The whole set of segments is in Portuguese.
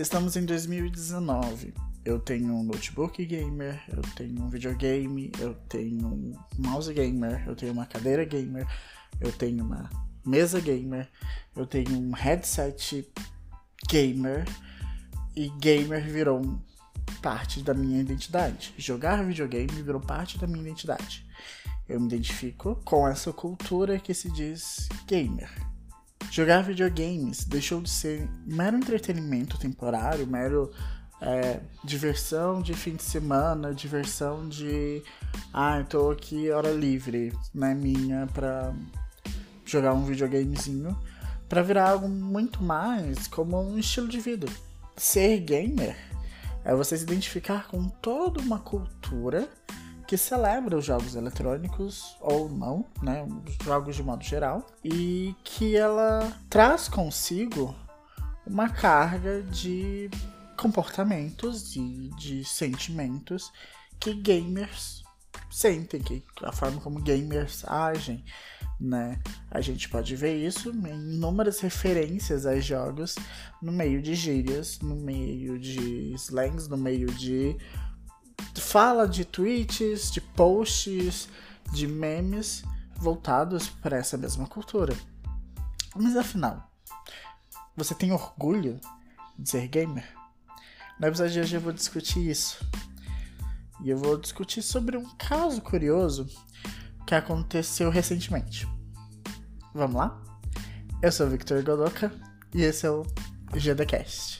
Estamos em 2019. Eu tenho um notebook gamer, eu tenho um videogame, eu tenho um mouse gamer, eu tenho uma cadeira gamer, eu tenho uma mesa gamer, eu tenho um headset gamer e gamer virou parte da minha identidade. Jogar videogame virou parte da minha identidade. Eu me identifico com essa cultura que se diz gamer. Jogar videogames deixou de ser mero entretenimento temporário, mero é, diversão de fim de semana, diversão de. Ah, tô aqui hora livre, né, minha, pra jogar um videogamezinho, pra virar algo muito mais como um estilo de vida. Ser gamer é você se identificar com toda uma cultura que celebra os jogos eletrônicos ou não, né, os jogos de modo geral, e que ela traz consigo uma carga de comportamentos e de sentimentos que gamers sentem, que a forma como gamers agem, né? A gente pode ver isso em inúmeras referências a jogos no meio de gírias, no meio de slangs, no meio de fala de tweets, de posts, de memes voltados para essa mesma cultura. Mas afinal, você tem orgulho de ser gamer? No episódio de hoje eu vou discutir isso. E eu vou discutir sobre um caso curioso que aconteceu recentemente. Vamos lá? Eu sou Victor Godoka e esse é o GDCast.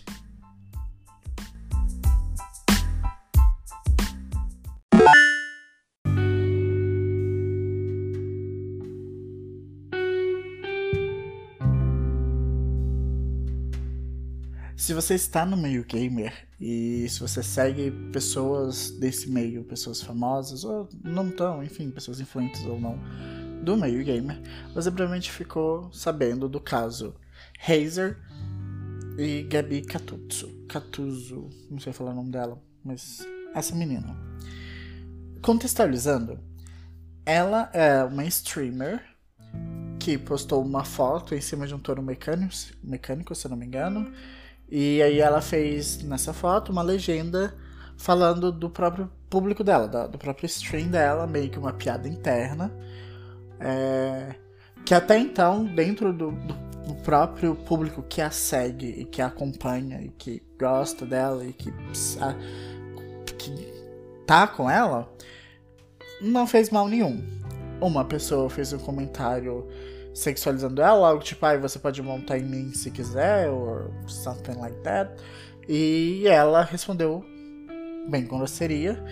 Você está no meio gamer e se você segue pessoas desse meio, pessoas famosas ou não tão, enfim, pessoas influentes ou não, do meio gamer, você provavelmente ficou sabendo do caso Razer e Gabi Katutsu. Katuzzo, não sei falar o nome dela, mas essa menina. Contextualizando, ela é uma streamer que postou uma foto em cima de um touro mecânico, mecânico se não me engano e aí ela fez nessa foto uma legenda falando do próprio público dela, do próprio stream dela, meio que uma piada interna. É, que até então, dentro do, do, próprio público que a segue e que a acompanha e que gosta dela e que, a, que tá com ela, não fez mal nenhum. Uma pessoa fez um comentário sexualizando ela, algo tipo, ah, você pode montar em mim se quiser, or something like that. E ela respondeu bem com grosseria.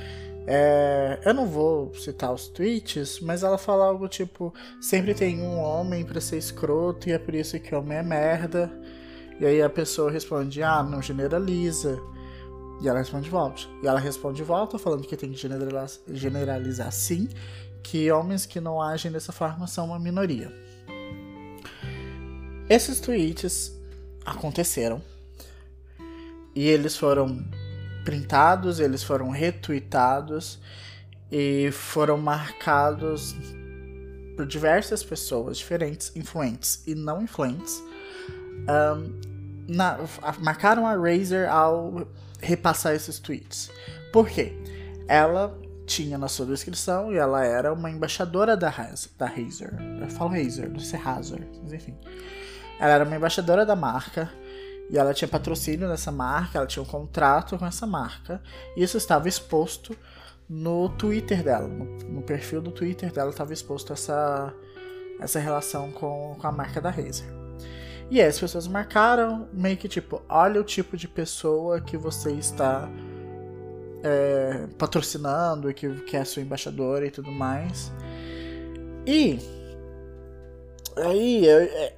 É, eu não vou citar os tweets, mas ela fala algo tipo: sempre tem um homem para ser escroto e é por isso que homem é merda. E aí a pessoa responde: ah, não generaliza. E ela responde de volta. E ela responde de volta falando que tem que generalizar, generalizar sim, que homens que não agem dessa forma são uma minoria. Esses tweets aconteceram e eles foram printados, eles foram retweetados e foram marcados por diversas pessoas diferentes, influentes e não influentes. Um, na, marcaram a Razer ao repassar esses tweets. Por quê? Ela tinha na sua descrição e ela era uma embaixadora da, da Razer. Eu falo Razer, não sei Razer, mas enfim. Ela era uma embaixadora da marca e ela tinha patrocínio dessa marca, ela tinha um contrato com essa marca. E isso estava exposto no Twitter dela, no, no perfil do Twitter dela estava exposto essa, essa relação com, com a marca da Razer. E aí as pessoas marcaram meio que tipo, olha o tipo de pessoa que você está é, patrocinando e que, que é sua embaixadora e tudo mais. E aí é,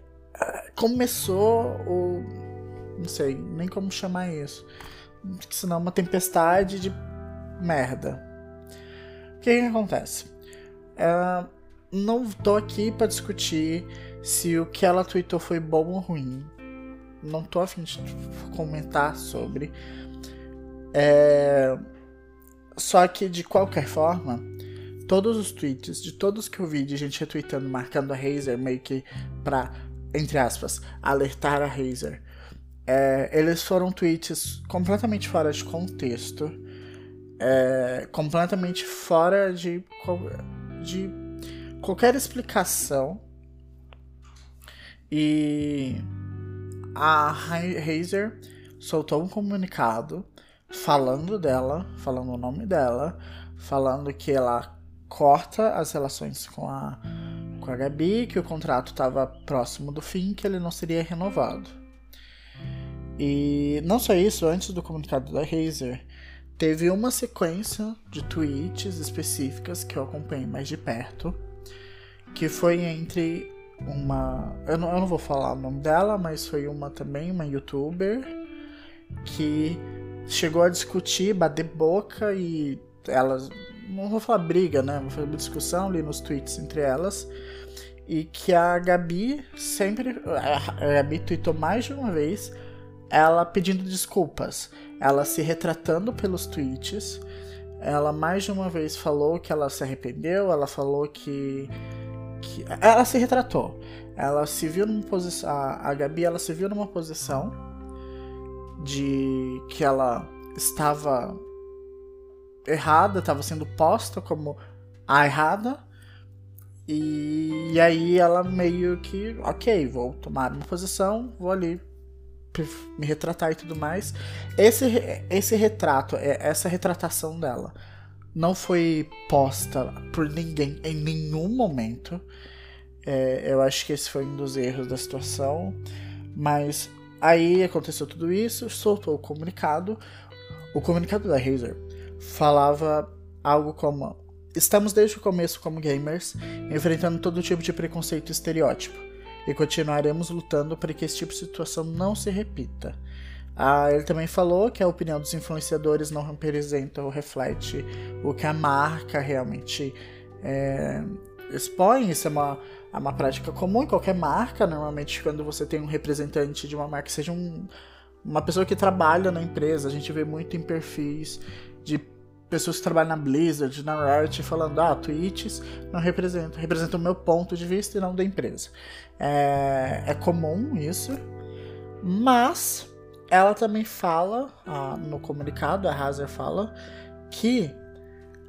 começou o. Não sei nem como chamar isso. Senão uma tempestade de merda. O que, que acontece? Uh, não tô aqui para discutir se o que ela tweetou foi bom ou ruim. Não tô afim de comentar sobre. É... Só que de qualquer forma, todos os tweets, de todos que eu vi de gente retweetando, marcando a Razer, meio que pra entre aspas, alertar a Razer É, eles foram tweets completamente fora de contexto, é, completamente fora de, de qualquer explicação. E a Razer soltou um comunicado falando dela, falando o nome dela, falando que ela corta as relações com a, com a Gabi, que o contrato estava próximo do fim, que ele não seria renovado. E não só isso, antes do comunicado da Razer, teve uma sequência de tweets específicas que eu acompanhei mais de perto, que foi entre uma. Eu não, eu não vou falar o nome dela, mas foi uma também, uma youtuber, que chegou a discutir, bater boca e elas. Não vou falar briga, né? Vou uma discussão ali nos tweets entre elas. E que a Gabi sempre. A Gabi tweetou mais de uma vez ela pedindo desculpas. Ela se retratando pelos tweets. Ela mais de uma vez falou que ela se arrependeu. Ela falou que. que ela se retratou. Ela se viu numa posição. A, a Gabi ela se viu numa posição de que ela estava errada, estava sendo posta como a errada. E, e, aí ela meio que, ok, vou tomar uma posição, vou ali me retratar e tudo mais. Esse, esse retrato, é, essa retratação dela, não foi posta por ninguém em nenhum momento. É, eu acho que esse foi um dos erros da situação. Mas aí aconteceu tudo isso, soltou o comunicado. O comunicado da Razer falava algo como: Estamos desde o começo como gamers, enfrentando todo tipo de preconceito e estereótipo, e continuaremos lutando para que esse tipo de situação não se repita. Ah, ele também falou que a opinião dos influenciadores não representa ou reflete o que a marca realmente é, expõe. Isso é uma, é uma prática comum em qualquer marca. Normalmente, quando você tem um representante de uma marca, seja um, uma pessoa que trabalha na empresa, a gente vê muito em perfis de pessoas que trabalham na Blizzard, na Riot, falando, ah, tweets não representam, representam o meu ponto de vista e não da empresa. É, é comum isso, mas ela também fala, ah, no comunicado, a Hazer fala, que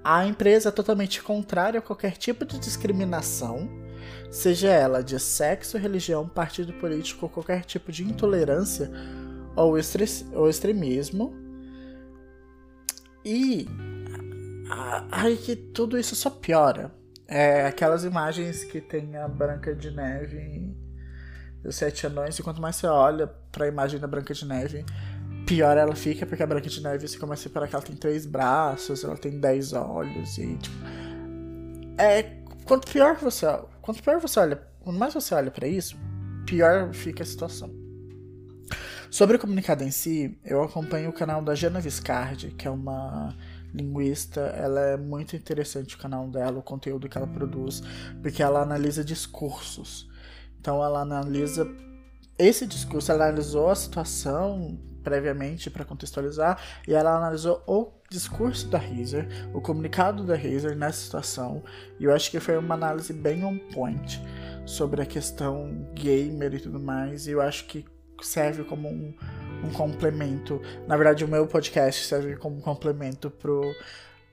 a empresa é totalmente contrária a qualquer tipo de discriminação, seja ela de sexo, religião, partido político qualquer tipo de intolerância ou extremismo. E aí que tudo isso só piora. É aquelas imagens que tem a Branca de Neve e os Sete Anões, e quanto mais você olha para a imagem da Branca de Neve, pior ela fica, porque a Branca de Neve você começa a reparar que ela tem três braços, ela tem dez olhos, e tipo. É. Quanto pior você. Quanto pior você olha. Quanto mais você olha para isso, pior fica a situação. Sobre o comunicado em si, eu acompanho o canal da Jana Viscardi, que é uma linguista. Ela é muito interessante o canal dela, o conteúdo que ela produz, porque ela analisa discursos. Então ela analisa esse discurso, ela analisou a situação previamente para contextualizar e ela analisou o discurso da Razer, o comunicado da Razer nessa situação, e eu acho que foi uma análise bem on point sobre a questão gamer e tudo mais, e eu acho que serve como um, um complemento. Na verdade, o meu podcast serve como um complemento pro,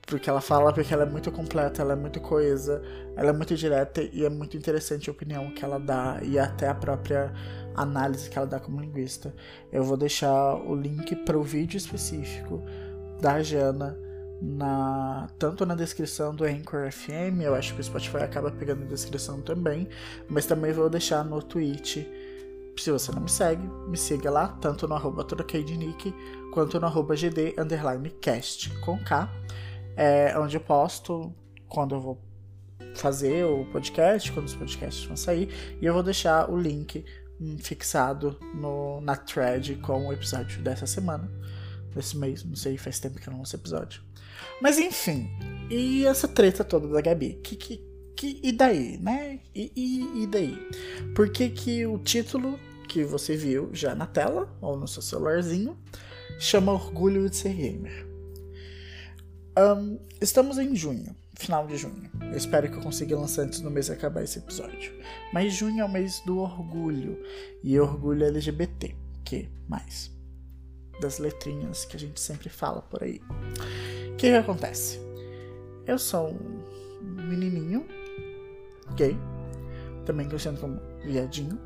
pro que ela fala, porque ela é muito completa, ela é muito coesa, ela é muito direta e é muito interessante a opinião que ela dá e até a própria análise que ela dá como linguista. Eu vou deixar o link para o vídeo específico da Jana na tanto na descrição do Anchor FM, eu acho que o Spotify acaba pegando a descrição também, mas também vou deixar no tweet se você não me segue, me siga lá, tanto no arroba Nick, quanto no arroba GD underline cast com K, é, onde eu posto quando eu vou fazer o podcast, quando os podcasts vão sair, e eu vou deixar o link hum, fixado no, na thread com o episódio dessa semana, desse mês, não sei, faz tempo que eu não lanço episódio. Mas enfim, e essa treta toda da Gabi? Que, que, que, e daí, né? E, e, e daí? Por que, que o título que você viu já na tela ou no seu celularzinho, chama Orgulho de Ser Gamer. Um, estamos em junho, final de junho. Eu espero que eu consiga lançar antes do mês acabar esse episódio. Mas junho é o mês do orgulho e orgulho LGBT, que mais? Das letrinhas que a gente sempre fala por aí. O que, que acontece? Eu sou um menininho gay, também conhecido como viadinho,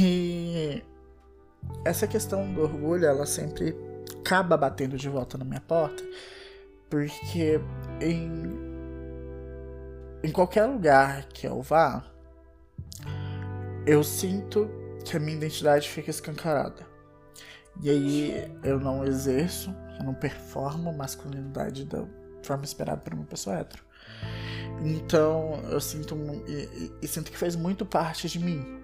e essa questão do orgulho, ela sempre acaba batendo de volta na minha porta, porque em, em qualquer lugar que eu vá, eu sinto que a minha identidade fica escancarada. E aí eu não exerço, eu não performo masculinidade da forma esperada por uma pessoa hétero. Então eu sinto e, e, sinto que faz muito parte de mim.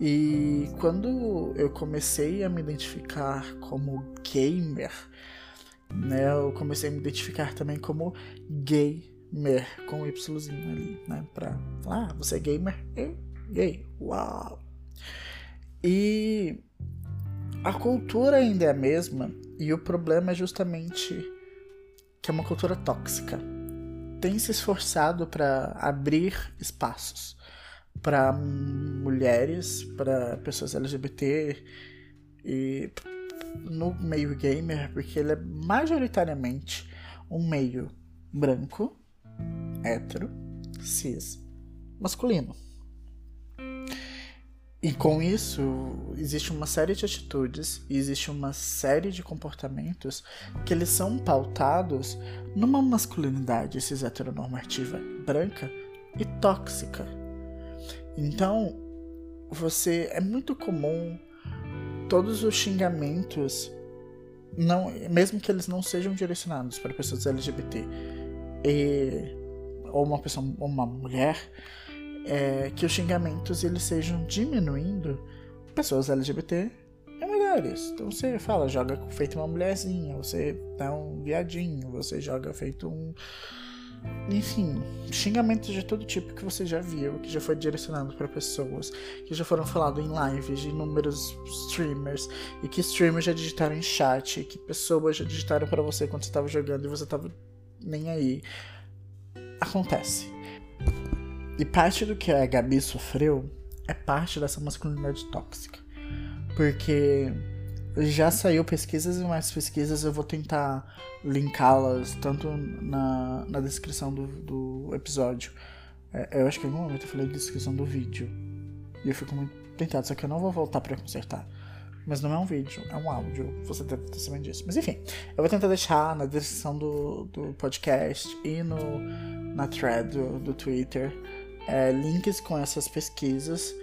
E quando eu comecei a me identificar como gamer, né, eu comecei a me identificar também como gamer, com um Yzinho ali, né, pra falar, ah, você é gamer? É gay, uau! E a cultura ainda é a mesma, e o problema é justamente que é uma cultura tóxica. Tem se esforçado para abrir espaços para mulheres, para pessoas LGBT e no meio gamer, porque ele é majoritariamente um meio branco, hétero, cis, masculino. E com isso, existe uma série de atitudes e existe uma série de comportamentos que eles são pautados numa masculinidade cis heteronormativa branca e tóxica. Então, você é muito comum todos os xingamentos, não, mesmo que eles não sejam direcionados para pessoas LGBT e, ou uma pessoa, ou uma mulher, é, que os xingamentos eles sejam diminuindo pessoas LGBT e mulheres. Então você fala, joga feito uma mulherzinha, você é um viadinho, você joga feito um enfim, xingamentos de todo tipo que você já viu, que já foi direcionado para pessoas, que já foram falados em lives de inúmeros streamers, e que streamers já digitaram em chat, que pessoas já digitaram para você quando você estava jogando e você estava nem aí. Acontece. E parte do que a Gabi sofreu é parte dessa masculinidade tóxica. Porque já saiu pesquisas e mais pesquisas, eu vou tentar linká-las tanto na, na descrição do, do episódio. É, eu acho que em algum momento eu falei descrição do vídeo. E eu fico muito tentado, só que eu não vou voltar para consertar. Mas não é um vídeo, é um áudio. Você deve estar sabendo disso. Mas enfim, eu vou tentar deixar na descrição do, do podcast e no, na thread do, do Twitter é, links com essas pesquisas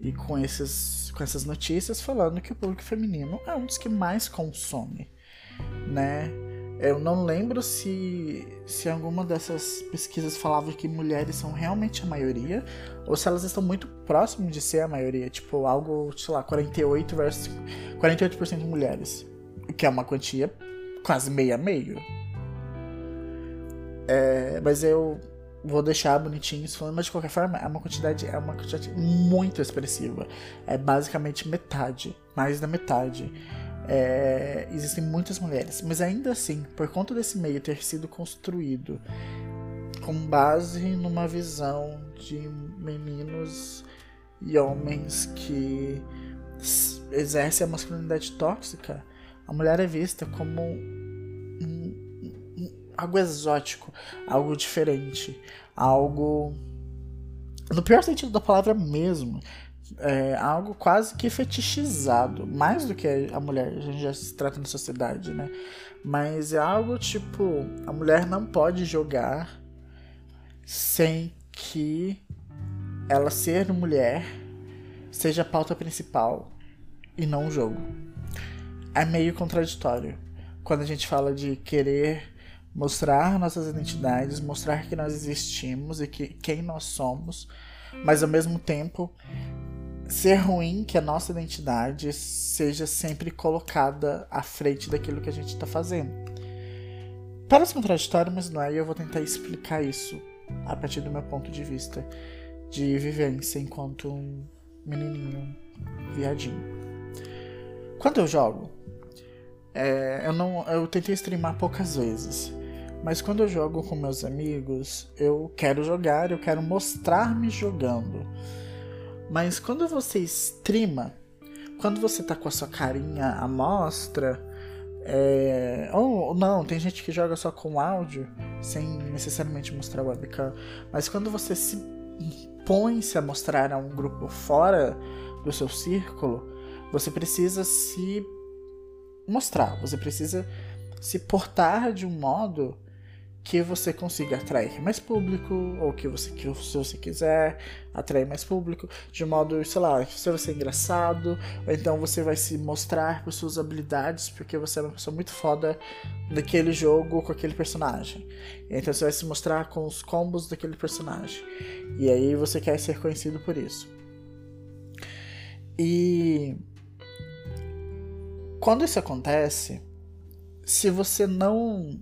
e com, esses, com essas notícias falando que o público feminino é um dos que mais consome, né? Eu não lembro se, se alguma dessas pesquisas falava que mulheres são realmente a maioria ou se elas estão muito próximas de ser a maioria, tipo algo, sei lá, 48 versus 48% mulheres, que é uma quantia quase meio a meio. É, mas eu vou deixar bonitinho isso falando, mas de qualquer forma é uma quantidade é uma quantidade muito expressiva. É basicamente metade, mais da metade. É, existem muitas mulheres, mas ainda assim, por conta desse meio ter sido construído com base numa visão de meninos e homens que exercem a masculinidade tóxica, a mulher é vista como algo exótico, algo diferente, algo. No pior sentido da palavra mesmo. É algo quase que fetichizado, mais do que a mulher, a gente já se trata na sociedade, né? Mas é algo tipo: a mulher não pode jogar sem que ela ser mulher seja a pauta principal e não o jogo. É meio contraditório quando a gente fala de querer mostrar nossas identidades, mostrar que nós existimos e que quem nós somos, mas ao mesmo tempo ser ruim que a nossa identidade seja sempre colocada à frente daquilo que a gente está fazendo. Parece contraditório, mas não é, e eu vou tentar explicar isso a partir do meu ponto de vista de vivência enquanto um menininho viadinho. Quando eu jogo, é, eu não, eu tentei streamar poucas vezes. Mas quando eu jogo com meus amigos, eu quero jogar, eu quero mostrar-me jogando. Mas quando você streama, quando você tá com a sua carinha à mostra, é, ou não, tem gente que joga só com áudio, sem necessariamente mostrar o webcam. Mas quando você se põe-se a mostrar a um grupo fora do seu círculo, você precisa se mostrar, você precisa se portar de um modo que você consiga atrair mais público, ou que você, que, se você quiser, atrair mais público, de modo, sei lá, você vai ser engraçado, ou então você vai se mostrar por suas habilidades, porque você é uma pessoa muito foda naquele jogo com aquele personagem. Então você vai se mostrar com os combos daquele personagem. E aí você quer ser conhecido por isso. E quando isso acontece, se você não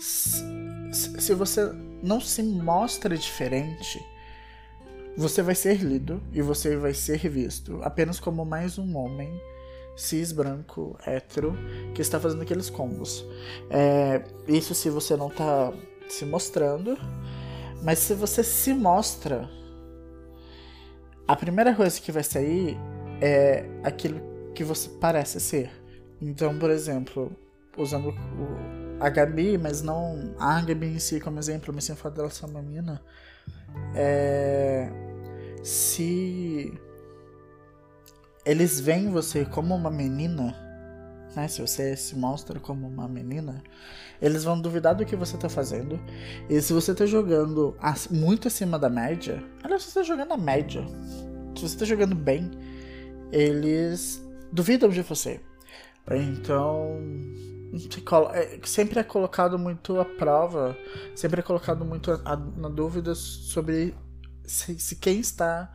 se você não se mostra diferente, você vai ser lido e você vai ser visto apenas como mais um homem cis, branco, hétero, que está fazendo aqueles combos. É, isso se você não está se mostrando, mas se você se mostra, a primeira coisa que vai sair é aquilo que você parece ser. Então, por exemplo, usando o a Gabi, mas não a Gabi em si como exemplo, mas sem fato dela ser uma mina, é, se eles veem você como uma menina, né, se você se mostra como uma menina, eles vão duvidar do que você tá fazendo. E se você tá jogando muito acima da média, aliás, se você tá jogando a média, se você tá jogando bem, eles duvidam de você. Então, sempre é colocado muito à prova, sempre é colocado muito na dúvida sobre se, se, quem está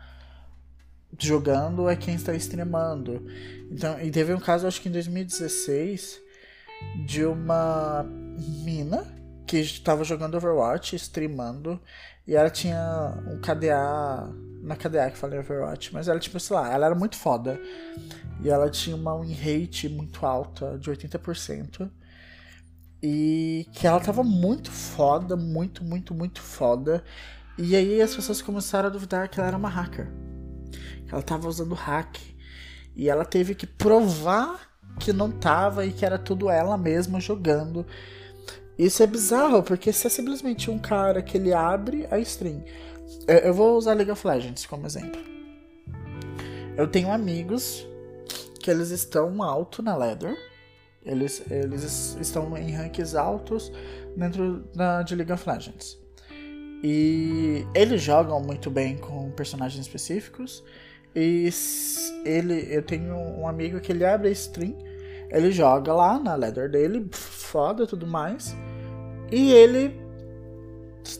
jogando é quem está streamando. Então, e teve um caso, acho que em 2016, de uma mina que estava jogando Overwatch, streamando, e ela tinha um KDA. Na KDA que falei Overwatch, mas ela, tipo, sei lá, ela era muito foda. E ela tinha uma win rate muito alta, de 80%. E que ela tava muito foda, muito, muito, muito foda. E aí as pessoas começaram a duvidar que ela era uma hacker. Que ela tava usando hack. E ela teve que provar que não tava e que era tudo ela mesma jogando. Isso é bizarro, porque se é simplesmente um cara que ele abre a stream. Eu vou usar League of Legends como exemplo. Eu tenho amigos que eles estão alto na ladder. Eles, eles estão em ranks altos dentro da, de League of Legends. E eles jogam muito bem com personagens específicos. E ele, eu tenho um amigo que ele abre a stream, ele joga lá na ladder dele, foda tudo mais. E ele.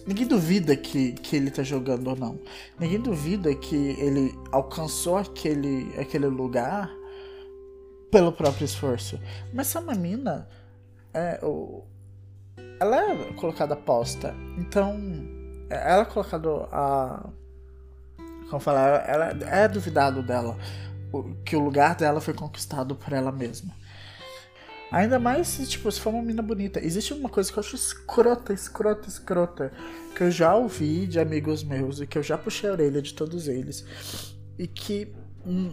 Ninguém duvida que, que ele tá jogando ou não. Ninguém duvida que ele alcançou aquele, aquele lugar pelo próprio esforço. Mas se é mina, é, o, ela é colocada posta. Então, é, ela é colocada a. Como falar? Ela é duvidado dela. Que o lugar dela foi conquistado por ela mesma. Ainda mais se, tipo, se for uma mina bonita. Existe uma coisa que eu acho escrota, escrota, escrota. Que eu já ouvi de amigos meus e que eu já puxei a orelha de todos eles. E que hum,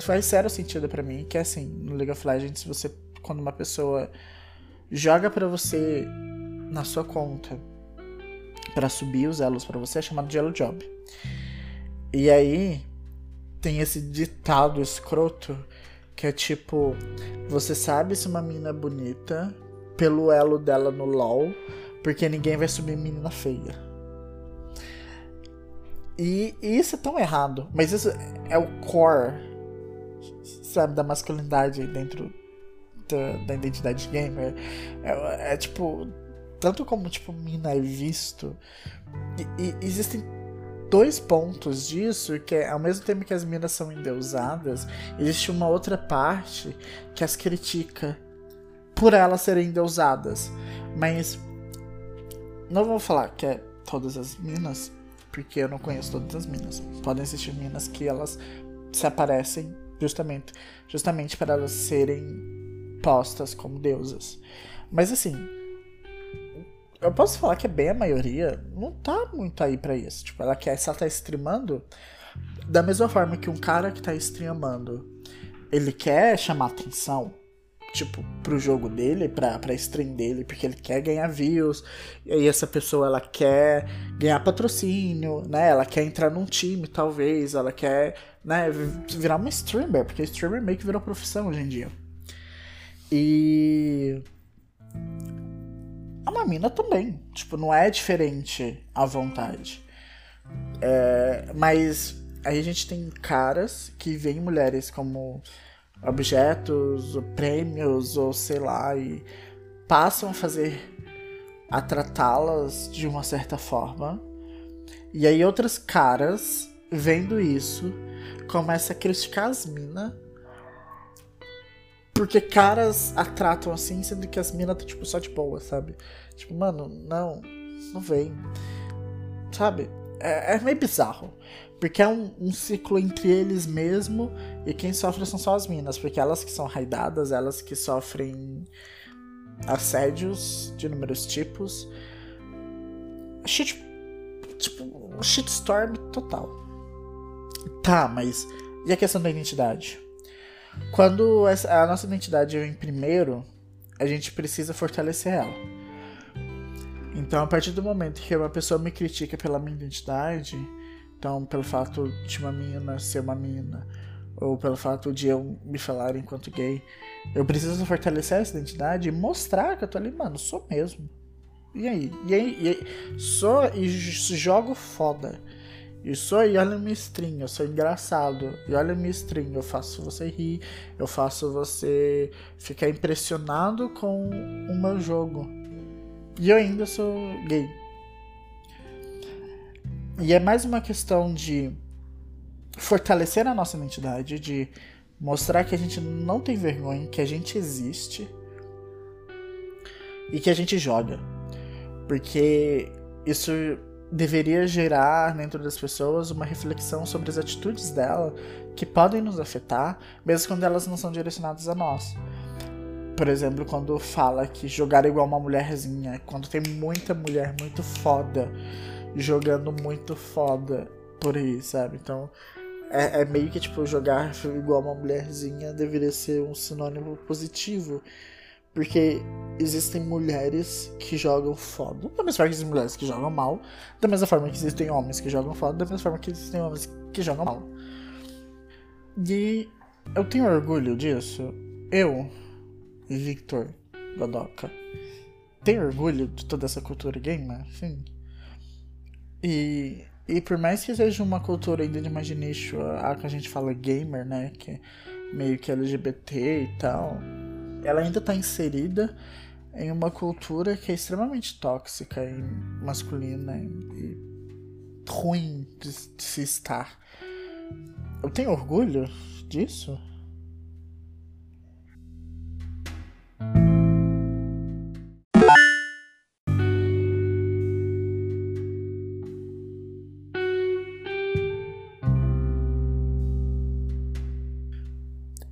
faz sério sentido para mim, que é assim, no League of Legends, você quando uma pessoa joga para você na sua conta para subir os elos para você é chamado de elo job. E aí tem esse ditado escroto que é tipo, você sabe se uma menina é bonita pelo elo dela no LoL, porque ninguém vai subir menina feia. E, e, isso é tão errado. Mas isso é o core, sabe, da masculinidade dentro da, da identidade gamer. É, é, tipo, tanto como tipo mina é visto. E, e, existem dois pontos disso que é, ao mesmo tempo que as minas são endeusadas, existe uma outra parte que as critica por elas serem endeusadas. Mas não vou falar que é todas as minas, porque eu não conheço todas as minas. Podem existir minas que elas se aparecem justamente, justamente para elas serem postas como deusas. Mas assim, eu posso falar que é bem a maioria não tá muito aí para isso. Tipo, ela quer, se ela tá streamando, da mesma forma que um cara que tá streamando ele quer chamar atenção, tipo, pro jogo dele, pra, pra stream dele, porque ele quer ganhar views, e aí essa pessoa, ela quer ganhar patrocínio, né, ela quer entrar num time, talvez, ela quer, né, virar uma streamer, porque streamer meio que virou profissão hoje em dia. E... A mina também, tipo, não é diferente à vontade. É, mas aí a gente tem caras que veem mulheres como objetos, ou prêmios, ou sei lá, e passam a fazer. a tratá-las de uma certa forma. E aí outras caras, vendo isso, começam a criticar as minas. Porque caras a tratam assim, sendo que as minas estão, tipo, só de boa, sabe? Tipo, mano, não, não vem. Sabe? É, é meio bizarro. Porque é um, um, ciclo entre eles mesmo e quem sofre são só as minas, porque elas que são raidadas, elas que sofrem assédios de inúmeros tipos. Shit, tipo, shitstorm total. Tá, mas e a questão da identidade? Quando a nossa identidade vem primeiro, a gente precisa fortalecer ela. Então, a partir do momento que uma pessoa me critica pela minha identidade, então, pelo fato de uma mina ser uma mina, ou pelo fato de eu me falar enquanto gay, eu preciso fortalecer essa identidade e mostrar que eu tô ali, mano, sou mesmo. E aí? E aí? E aí? Sou e jogo foda. E sou e olha minha stream, eu sou engraçado. E olha minha stream, eu faço você rir, eu faço você ficar impressionado com o meu jogo. E eu ainda sou gay. E é mais uma questão de fortalecer a nossa identidade, de mostrar que a gente não tem vergonha, que a gente existe e que a gente joga. Porque isso deveria gerar dentro das pessoas uma reflexão sobre as atitudes dela que podem nos afetar, mesmo quando elas não são direcionadas a nós. Por exemplo, quando fala que jogar é igual uma mulherzinha, quando tem muita mulher muito foda jogando muito foda por aí, sabe? Então é, é, meio que tipo jogar igual uma mulherzinha deveria ser um sinônimo positivo. Porque existem mulheres que jogam foda, da mesma forma que existem mulheres que jogam mal, da mesma forma que existem homens que jogam foda, da mesma forma que existem homens que jogam mal. E eu tenho orgulho disso. Eu, Victor Godoka, tenho orgulho de toda essa cultura gamer, sim. E, e por mais que seja uma cultura ainda de mais a, a que a gente fala gamer, né? Que é meio que LGBT e tal, ela ainda está inserida em uma cultura que é extremamente tóxica e masculina e ruim de, de se estar. Eu tenho orgulho disso?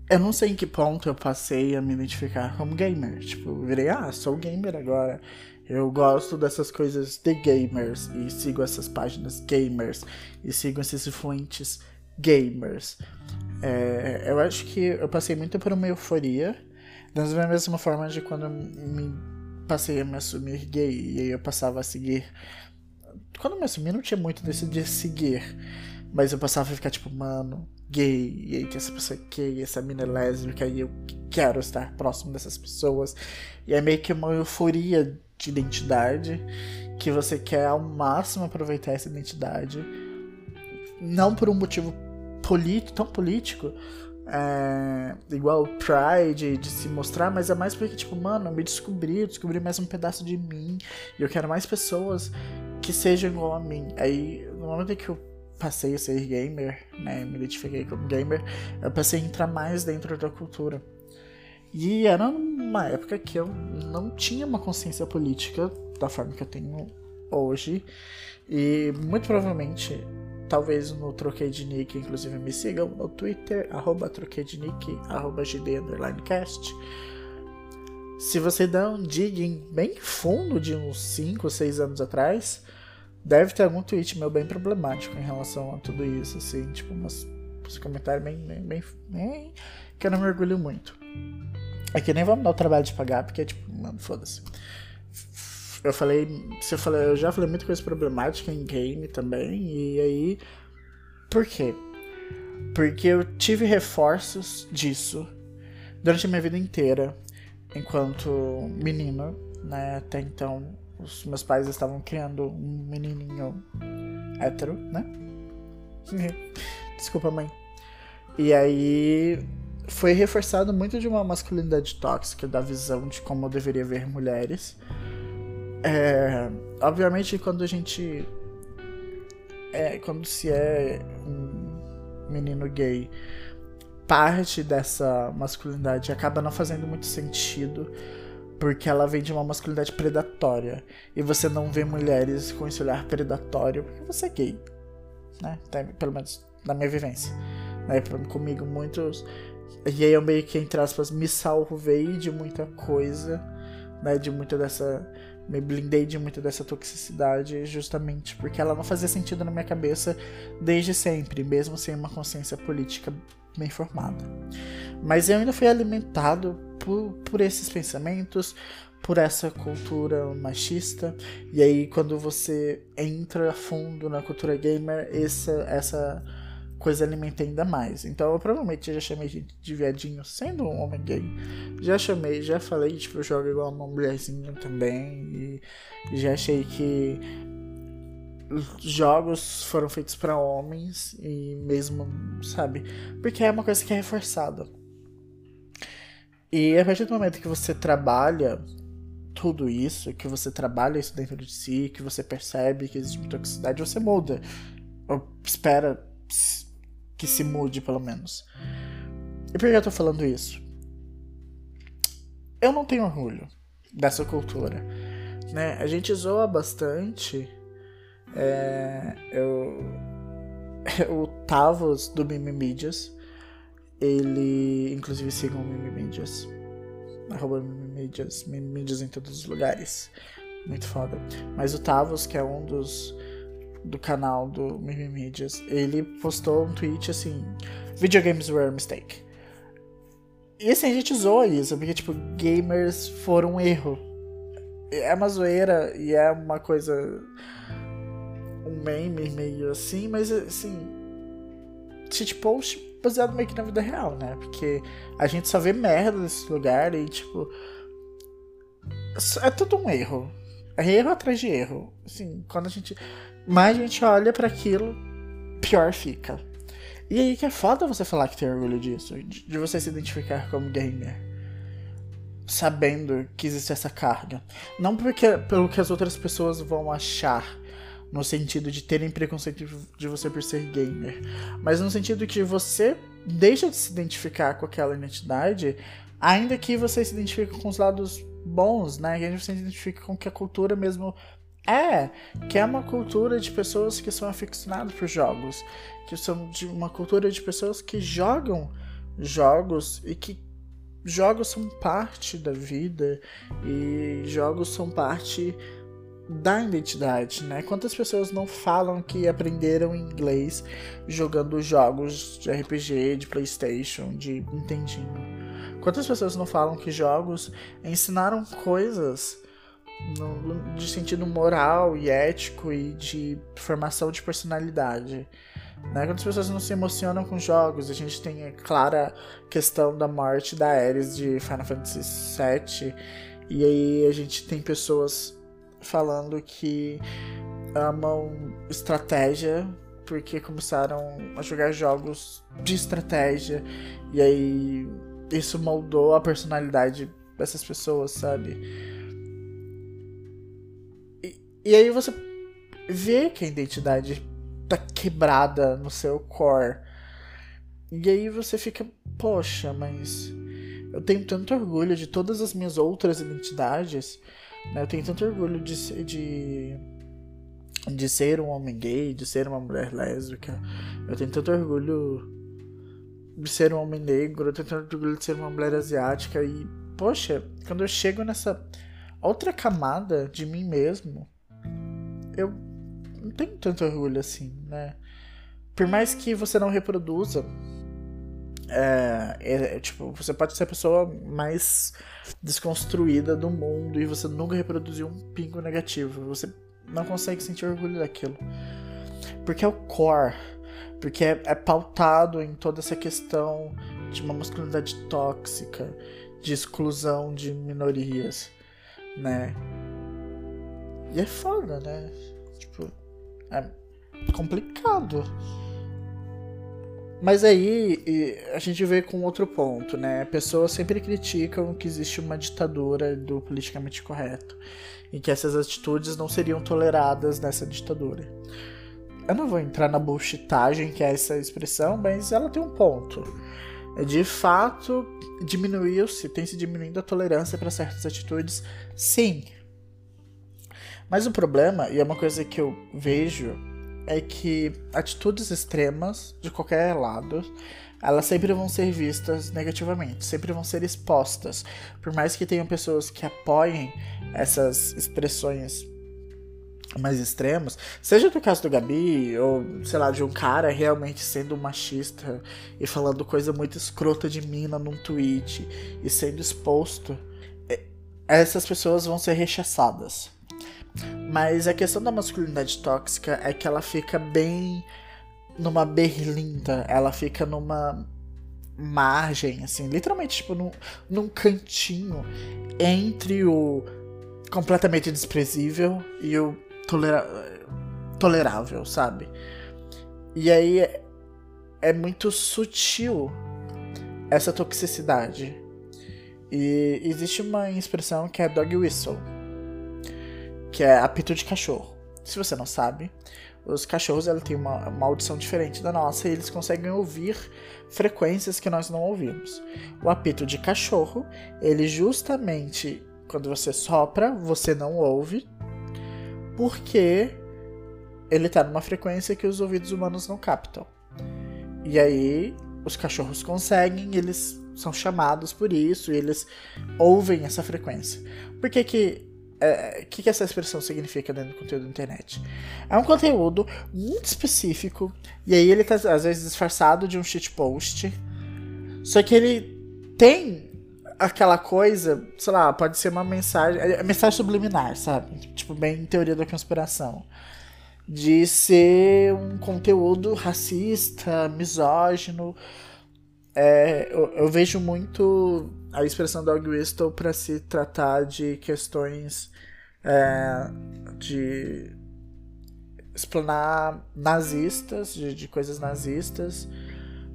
Eu não sei em que ponto eu passei a me identificar como gamer. Tipo, eu virei, ah, sou gamer agora. Eu gosto dessas coisas de gamers e sigo essas páginas gamers e sigo esses influentes gamers. É, eu acho que eu passei muito por uma euforia, da mesma forma de quando me passei a me assumir gay e aí eu passava a seguir. Quando eu me assumi, não tinha muito desse de seguir, mas eu passava a ficar tipo, mano, gay, e aí tem essa pessoa gay, essa mina é lésbica, e eu quero estar próximo dessas pessoas. E é meio que uma euforia de identidade que você quer ao máximo aproveitar essa identidade. Não por um motivo político, tão político, é, igual Pride, de se mostrar, mas é mais porque, tipo, mano, eu me descobri, eu descobri mais um pedaço de mim, e eu quero mais pessoas que sejam igual a mim. Aí, no momento que eu passei a ser gamer, né, me identifiquei como gamer, eu passei a entrar mais dentro da cultura. E era uma época que eu não tinha uma consciência política da forma que eu tenho hoje. E muito provavelmente, talvez no Troquei de Nick, inclusive me sigam no Twitter, arroba Troquei de Nick, arroba GD Cast. Se você dá um digging bem fundo de uns 5 ou 6 anos atrás, deve ter algum tweet meu bem problemático em relação a tudo isso, assim, tipo, umas esse comentário bem, bem, bem, bem, que eu não me orgulho muito. Aqui nem vamos dar o trabalho de pagar, porque, tipo, mano, foda-se. Eu falei, se eu falei, eu já falei muita coisa problemática em game também, e aí, por quê? Porque eu tive reforços disso durante a minha vida inteira, enquanto menino, né? Até então, os meus pais estavam criando um menininho hétero, né? Desculpa, mãe. E aí foi reforçado muito de uma masculinidade tóxica, da visão de como eu deveria ver mulheres. É, obviamente, quando a gente. É, quando se é um menino gay, parte dessa masculinidade acaba não fazendo muito sentido porque ela vem de uma masculinidade predatória e você não vê mulheres com esse olhar predatório porque você é gay, né? Pelo menos na minha vivência, né? Comigo muitos e aí eu meio que entre aspas me salvei de muita coisa, né? De muita dessa me blindei de muita dessa toxicidade justamente porque ela não fazia sentido na minha cabeça desde sempre, mesmo sem uma consciência política bem formada. Mas eu ainda fui alimentado por, por esses pensamentos, por essa cultura machista. E aí, quando você entra a fundo na cultura gamer, essa, essa coisa alimenta ainda mais. Então, eu provavelmente já chamei de, de viadinho sendo um homem gay. Já chamei, já falei, tipo, eu jogo igual uma mulherzinha também. E já achei que jogos foram feitos para homens e mesmo, sabe? Porque é uma coisa que é reforçada. E a partir do momento que você trabalha tudo isso, que você trabalha isso dentro de si, que você percebe que existe toxicidade, você muda. Ou espera que se mude, pelo menos. E por que eu tô falando isso? Eu não tenho orgulho dessa cultura. Né? A gente zoa bastante é, eu, o Tavos do Mimimídias, ele, inclusive sigam o Mimimídias, arroba Mimimídias, Mimimídias em todos os lugares, muito foda. Mas o Tavos, que é um dos do canal do Mimimídias, ele postou um tweet assim: Videogames were a mistake. E assim, a gente zoa isso, porque, tipo, gamers foram um erro. É uma zoeira e é uma coisa um meme meio assim, mas assim. Shitpost baseado meio que na vida real, né? Porque a gente só vê merda nesse lugar e, tipo. É tudo um erro. É erro atrás de erro. Assim, quando a gente. Mais a gente olha para aquilo, pior fica. E aí que é foda você falar que tem orgulho disso, de você se identificar como gamer. Sabendo que existe essa carga. Não porque pelo que as outras pessoas vão achar, no sentido de terem preconceito de você por ser gamer, mas no sentido que você deixa de se identificar com aquela identidade, ainda que você se identifique com os lados bons, né? Que você se identifique com que a cultura mesmo é, que é uma cultura de pessoas que são aficionadas por jogos, que são de uma cultura de pessoas que jogam jogos e que jogos são parte da vida e jogos são parte da identidade, né? Quantas pessoas não falam que aprenderam inglês jogando jogos de RPG, de PlayStation, de Nintendinho? Quantas pessoas não falam que jogos ensinaram coisas no, de sentido moral e ético e de formação de personalidade? Né? Quantas pessoas não se emocionam com jogos? A gente tem a clara questão da morte da Ares de Final Fantasy VII, e aí a gente tem pessoas falando que amam estratégia porque começaram a jogar jogos de estratégia e aí isso moldou a personalidade dessas pessoas, sabe? E, e aí você vê que a identidade tá quebrada no seu core. E aí você fica, poxa, mas eu tenho tanto orgulho de todas as minhas outras identidades né? Eu tenho tanto orgulho de ser, de, de ser um homem gay, de ser uma mulher lésbica. Eu tenho tanto orgulho de ser um homem negro, eu tenho tanto orgulho de ser uma mulher asiática. E, poxa, quando eu chego nessa outra camada de mim mesmo, eu não tenho tanto orgulho assim, né? por mais que você não reproduza, é, é, é, tipo, você pode ser a pessoa mais desconstruída do mundo e você nunca reproduziu um pingo negativo. Você não consegue sentir orgulho daquilo. Porque é o core. Porque é, é pautado em toda essa questão de uma masculinidade tóxica, de exclusão de minorias, né? E é foda, né? Tipo, é complicado. Mas aí a gente vê com outro ponto, né? Pessoas sempre criticam que existe uma ditadura do politicamente correto e que essas atitudes não seriam toleradas nessa ditadura. Eu não vou entrar na bullshitagem que é essa expressão, mas ela tem um ponto. De fato, diminuiu-se, tem se diminuindo a tolerância para certas atitudes, sim. Mas o problema, e é uma coisa que eu vejo é que atitudes extremas de qualquer lado elas sempre vão ser vistas negativamente, sempre vão ser expostas. Por mais que tenham pessoas que apoiem essas expressões mais extremos, seja do caso do Gabi, ou sei lá, de um cara realmente sendo machista e falando coisa muito escrota de mina num tweet e sendo exposto, é, essas pessoas vão ser rechaçadas. Mas a questão da masculinidade tóxica é que ela fica bem numa berlinda, ela fica numa margem, assim, literalmente, tipo, num, num cantinho entre o completamente desprezível e o tolera tolerável, sabe? E aí é, é muito sutil essa toxicidade. E existe uma expressão que é dog whistle que é apito de cachorro. Se você não sabe, os cachorros ela têm uma, uma audição diferente da nossa e eles conseguem ouvir frequências que nós não ouvimos. O apito de cachorro, ele justamente quando você sopra, você não ouve, porque ele está numa frequência que os ouvidos humanos não captam. E aí os cachorros conseguem, eles são chamados por isso, e eles ouvem essa frequência. Por que, que o é, que, que essa expressão significa dentro do conteúdo da internet? É um conteúdo muito específico, e aí ele tá às vezes disfarçado de um shitpost, só que ele tem aquela coisa, sei lá, pode ser uma mensagem, é, é mensagem subliminar, sabe? Tipo, bem teoria da conspiração. De ser um conteúdo racista, misógino. É, eu, eu vejo muito a expressão dog whistle para se tratar de questões é, de explanar nazistas, de, de coisas nazistas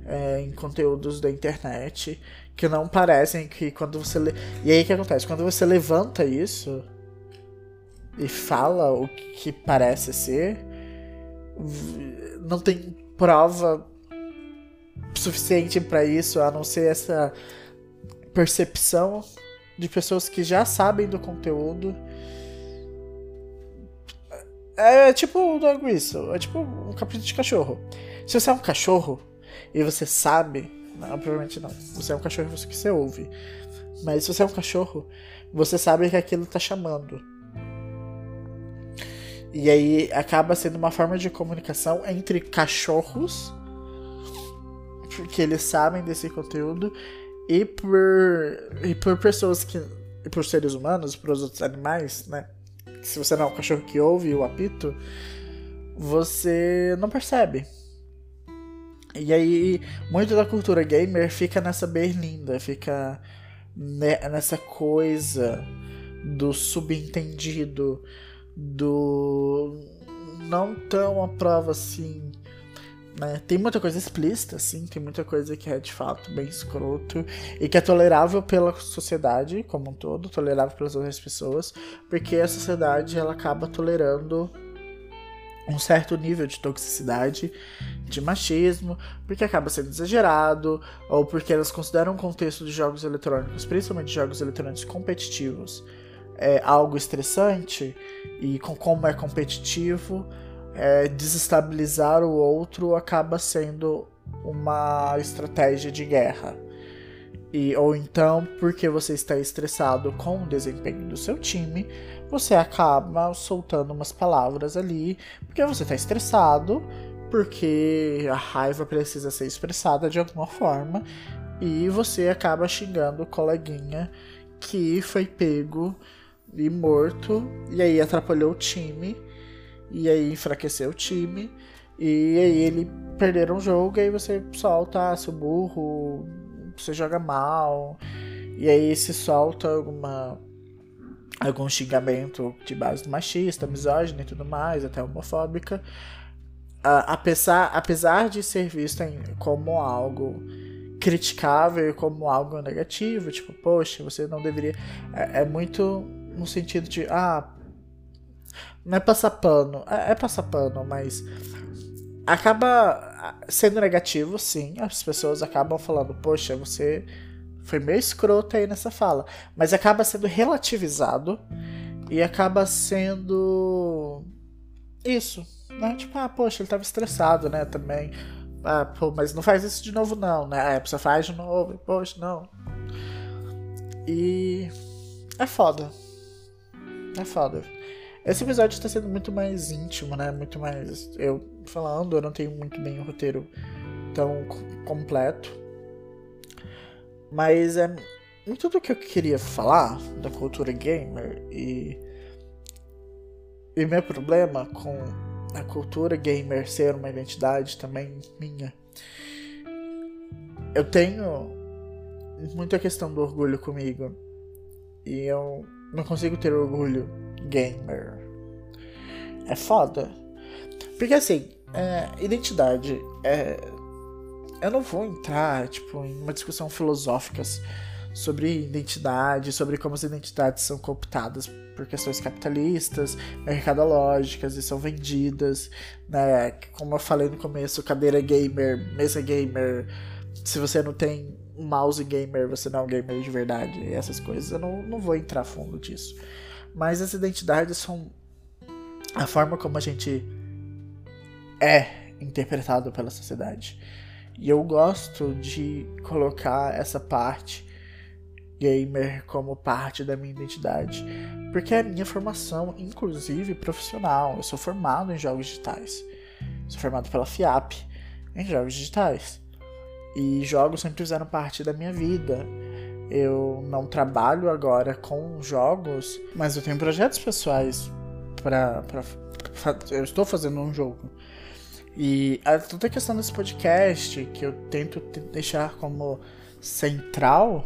é, em conteúdos da internet que não parecem que quando você lê... e aí o que acontece? Quando você levanta isso e fala o que parece ser não tem prova suficiente para isso a não ser essa percepção de pessoas que já sabem do conteúdo. É, é tipo o dog whistle, é tipo um capítulo de cachorro. Se você é um cachorro e você sabe, não, provavelmente não. Você é um cachorro e que você ouve. Mas se você é um cachorro, você sabe que aquilo tá chamando. E aí acaba sendo uma forma de comunicação entre cachorros, porque eles sabem desse conteúdo, e por, e por pessoas que. E por seres humanos, por outros animais, né? Se você não é um cachorro que ouve o apito, você não percebe. E aí, muito da cultura gamer fica nessa berlinda, fica nessa coisa do subentendido, do não tão a prova assim né? Tem muita coisa explícita, sim, tem muita coisa que é de fato bem escroto e que é tolerável pela sociedade como um todo, tolerável pelas outras pessoas, porque a sociedade ela acaba tolerando um certo nível de toxicidade, de machismo, porque acaba sendo exagerado, ou porque elas consideram o contexto de jogos eletrônicos, principalmente jogos eletrônicos competitivos, é algo estressante, e com como é competitivo, é, desestabilizar o outro acaba sendo uma estratégia de guerra. E, ou então, porque você está estressado com o desempenho do seu time, você acaba soltando umas palavras ali, porque você está estressado porque a raiva precisa ser expressada de alguma forma e você acaba xingando o coleguinha que foi pego e morto e aí atrapalhou o time e aí enfraqueceu o time e aí ele perderam o jogo e aí você solta ah, seu burro, você joga mal e aí se solta alguma algum xingamento de base machista, misógina e tudo mais, até homofóbica apesar, apesar de ser visto como algo criticável como algo negativo, tipo, poxa, você não deveria. É, é, muito no sentido de, ah, não é passar pano, é, é passar pano, mas acaba sendo negativo, sim. As pessoas acabam falando, poxa, você foi meio escroto aí nessa fala, mas acaba sendo relativizado e acaba sendo isso né? Tipo, ah, poxa, ele tava estressado, né? Também. Ah, pô, mas não faz isso de novo, não, né? A pessoa faz de novo, poxa, não. E. É foda. É foda. Esse episódio está sendo muito mais íntimo, né? Muito mais. Eu falando, eu não tenho muito bem o roteiro tão completo. Mas é. Em tudo que eu queria falar da cultura gamer e. E meu problema com a cultura gamer ser uma identidade também minha. Eu tenho muita questão do orgulho comigo. E eu não consigo ter orgulho gamer. É foda. Porque assim, é, identidade é. Eu não vou entrar, tipo, em uma discussão filosófica sobre identidade, sobre como as identidades são cooptadas por questões capitalistas, mercadológicas e são vendidas, né? Como eu falei no começo, cadeira gamer, mesa gamer, se você não tem mouse gamer, você não é um gamer de verdade, essas coisas. Eu não, não vou entrar fundo disso. Mas as identidades são a forma como a gente é interpretado pela sociedade. E eu gosto de colocar essa parte gamer como parte da minha identidade, porque é a minha formação, inclusive profissional. Eu sou formado em jogos digitais, sou formado pela FIAP em jogos digitais, e jogos sempre fizeram parte da minha vida. Eu não trabalho agora com jogos, mas eu tenho projetos pessoais para. Eu estou fazendo um jogo. E a, toda a questão desse podcast, que eu tento deixar como central,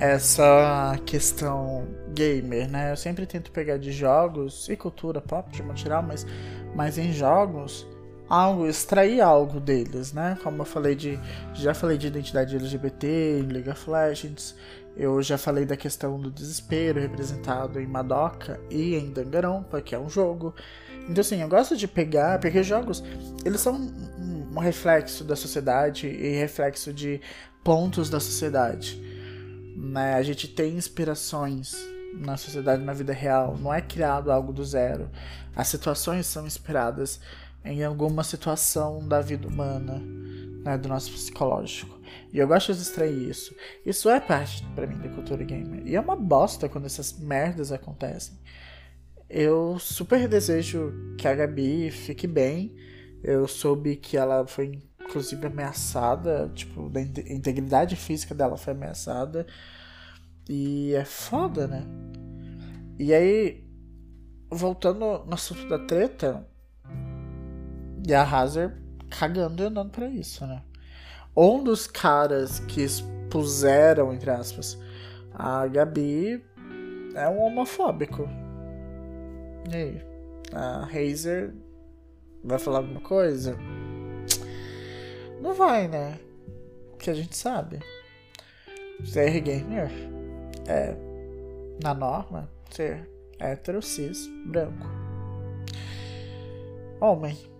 essa questão gamer, né? Eu sempre tento pegar de jogos e cultura pop de modo geral, mas, mas em jogos algo, extrair algo deles, né? Como eu falei de. Já falei de identidade LGBT em League of Legends. Eu já falei da questão do desespero representado em Madoka e em Danganronpa, que é um jogo. Então assim, eu gosto de pegar, porque jogos, eles são um reflexo da sociedade e reflexo de pontos da sociedade. Né? A gente tem inspirações na sociedade, na vida real. Não é criado algo do zero. As situações são inspiradas em alguma situação da vida humana, né, do nosso psicológico. E eu gosto de extrair isso. Isso é parte para mim da cultura gamer. E é uma bosta quando essas merdas acontecem. Eu super desejo que a Gabi fique bem. Eu soube que ela foi inclusive ameaçada, tipo, a integridade física dela foi ameaçada. E é foda, né? E aí, voltando no assunto da treta, e a Hazard cagando e andando pra isso, né? Um dos caras que expuseram, entre aspas, a Gabi é um homofóbico. E aí? A Hazer vai falar alguma coisa? Não vai, né? Que a gente sabe. Ser gamer é, na norma, ser hétero, cis, branco. Homem.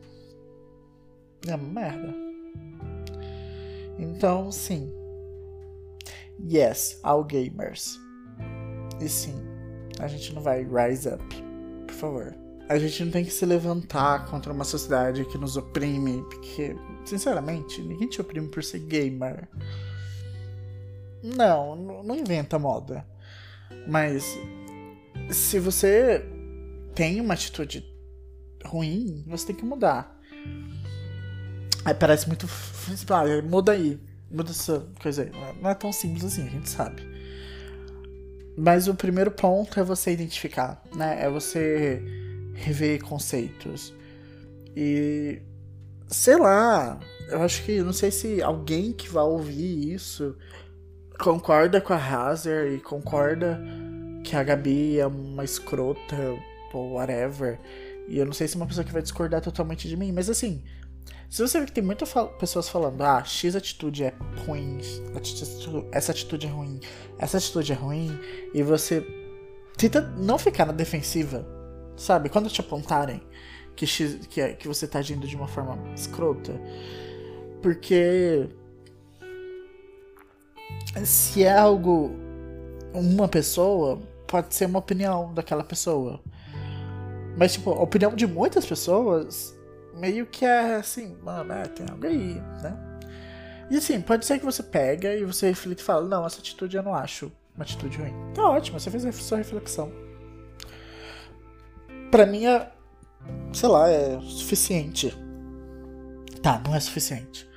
É uma merda. Então, sim. Yes, all gamers. E sim, a gente não vai rise up. Por favor. A gente não tem que se levantar contra uma sociedade que nos oprime, porque Sinceramente, ninguém te oprime por ser gamer. Não, não inventa moda. Mas se você tem uma atitude ruim, você tem que mudar. Aí parece muito. Ah, muda aí. Muda essa coisa aí. Não é tão simples assim, a gente sabe. Mas o primeiro ponto é você identificar, né? É você rever conceitos. E sei lá, eu acho que não sei se alguém que vai ouvir isso concorda com a Hazer e concorda que a Gabi é uma escrota ou whatever. E eu não sei se é uma pessoa que vai discordar totalmente de mim, mas assim, se você vê que tem muitas pessoas falando, ah, X atitude é ruim, essa atitude é ruim, essa atitude é ruim, e você tenta não ficar na defensiva, sabe? Quando te apontarem que, X, que, é, que você tá agindo de uma forma escrota, porque se é algo, uma pessoa, pode ser uma opinião daquela pessoa. Mas, tipo, a opinião de muitas pessoas meio que é assim, mano, é, tem algo aí, né? E assim, pode ser que você pega e você reflita e fala, não, essa atitude eu não acho uma atitude ruim. Tá ótimo, você fez a sua reflexão. Pra mim é, sei lá, é suficiente. Tá, não é suficiente.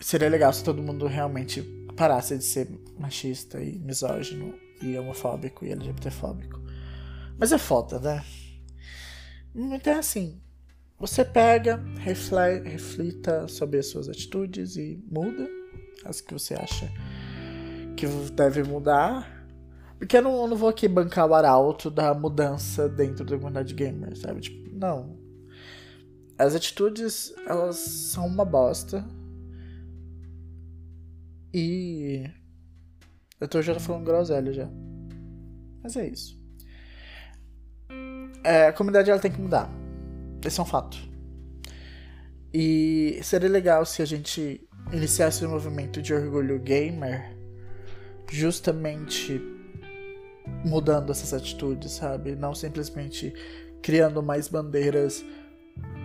Seria legal se todo mundo realmente parasse de ser machista e misógino e homofóbico e LGBTfóbico. Mas é foda, né? Então é assim, você pega, reflita sobre as suas atitudes e muda as que você acha que deve mudar. Porque eu não, eu não vou aqui bancar o arauto da mudança dentro da comunidade gamer, sabe? Tipo, não. As atitudes, elas são uma bosta. E. Eu tô já falando groselha já. Mas é isso. É, a comunidade ela tem que mudar. Esse é um fato. E seria legal se a gente iniciasse o um movimento de orgulho gamer justamente mudando essas atitudes, sabe? Não simplesmente criando mais bandeiras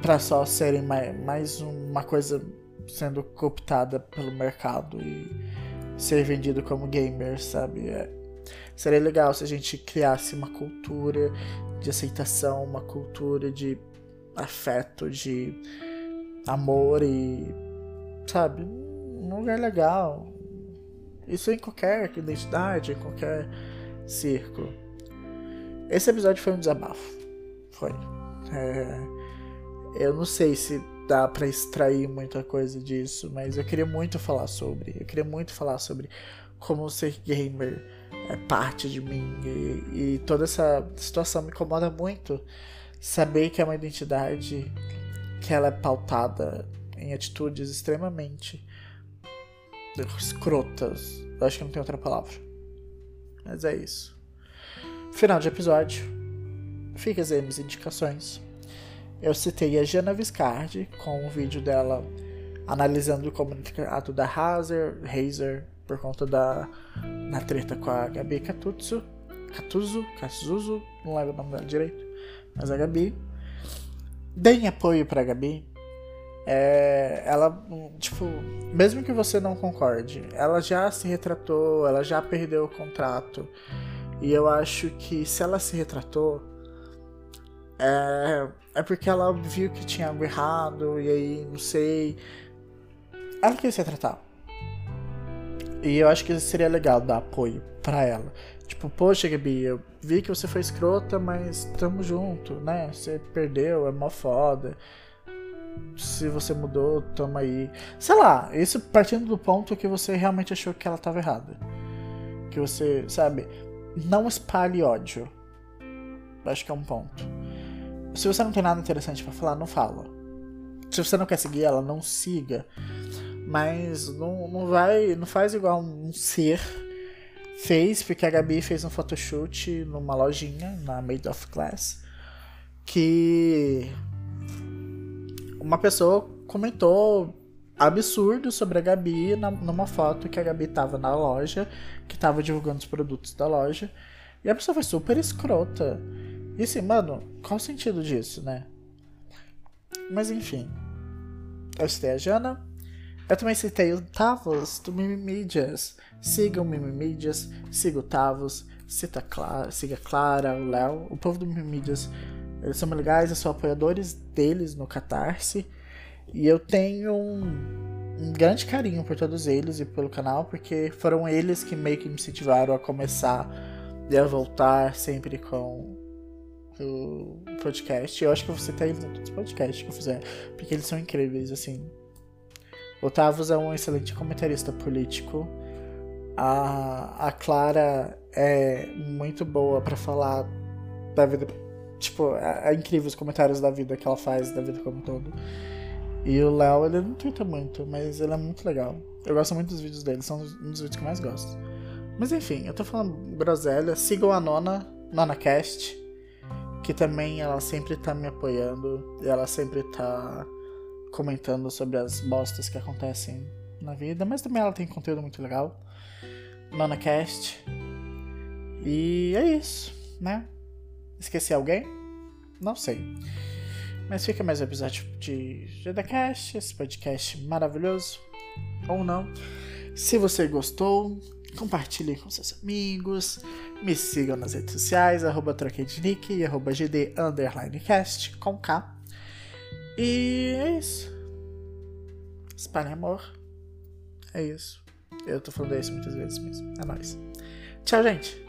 para só serem mais, uma coisa sendo cooptada pelo mercado e ser vendido como gamer, sabe? É, seria legal se a gente criasse uma cultura de aceitação, uma cultura de afeto, de amor e. Sabe? Um lugar legal. Isso em qualquer identidade, em qualquer círculo. Esse episódio foi um desabafo. Foi. É, eu não sei se dá para extrair muita coisa disso, mas eu queria muito falar sobre. Eu queria muito falar sobre como ser gamer é parte de mim e, e toda essa situação me incomoda muito saber que é uma identidade que ela é pautada em atitudes extremamente escrotas. Eu acho que não tem outra palavra. Mas é isso. Final de episódio. Fica as minhas indicações. Eu citei a Jana Viscardi com um vídeo dela analisando o comunicado da Razer, Razer por conta da na treta com a Gabi Catuzzo, Catuzzo, Catuzzo, não lembro o nome dela direito. Mas a Gabi, deem apoio pra Gabi. É, ela, tipo, mesmo que você não concorde, ela já se retratou, ela já perdeu o contrato. E eu acho que se ela se retratou, é, é porque ela viu que tinha algo errado, e aí, não sei. Ela quis se retratar. E eu acho que seria legal dar apoio para ela. Tipo, poxa, Gabi, eu vi que você foi escrota, mas tamo junto, né? Você perdeu, é mó foda. Se você mudou, tamo aí. Sei lá, isso partindo do ponto que você realmente achou que ela tava errada. Que você, sabe, não espalhe ódio. Acho que é um ponto. Se você não tem nada interessante para falar, não fala. Se você não quer seguir ela, não siga. Mas não, não vai. Não faz igual um ser fez, porque a Gabi fez um photoshoot numa lojinha, na Made of Glass, que uma pessoa comentou absurdo sobre a Gabi na, numa foto que a Gabi tava na loja, que tava divulgando os produtos da loja, e a pessoa foi super escrota. E assim, mano, qual o sentido disso, né? Mas enfim. Eu citei a Jana. Eu também citei o Tavos do Mimimídias. Siga o Mimimídias, siga o Tavos, cita Clara, siga a Clara, o Léo. O povo do Mimimídias, eles são legais, eu sou apoiadores deles no Catarse. E eu tenho um, um grande carinho por todos eles e pelo canal, porque foram eles que meio que me incentivaram a começar e a voltar sempre com o podcast. Eu acho que você tá indo em todos os podcasts que eu fizer, porque eles são incríveis, assim. O Tavos é um excelente comentarista político. A, a Clara é muito boa para falar da vida. Tipo, é, é, incrível os comentários da vida que ela faz, da vida como um todo. E o Léo, ele não twitta muito, mas ele é muito legal. Eu gosto muito dos vídeos dele, são um dos vídeos que eu mais gosto. Mas enfim, eu tô falando groselha. Sigam a Nona, NonaCast, que também ela sempre tá me apoiando. Ela sempre tá comentando sobre as bostas que acontecem na vida, mas também ela tem conteúdo muito legal. NonaCast. E é isso, né? Esqueci alguém? Não sei. Mas fica mais um episódio de JedaCast, esse podcast maravilhoso. Ou não. Se você gostou, compartilhe com seus amigos. Me sigam nas redes sociais, arroba troquei de nick e arroba gd underline cast com K. E é isso. Espalhe amor. É isso. Eu tô falando isso muitas vezes mesmo. É nóis. Tchau, gente.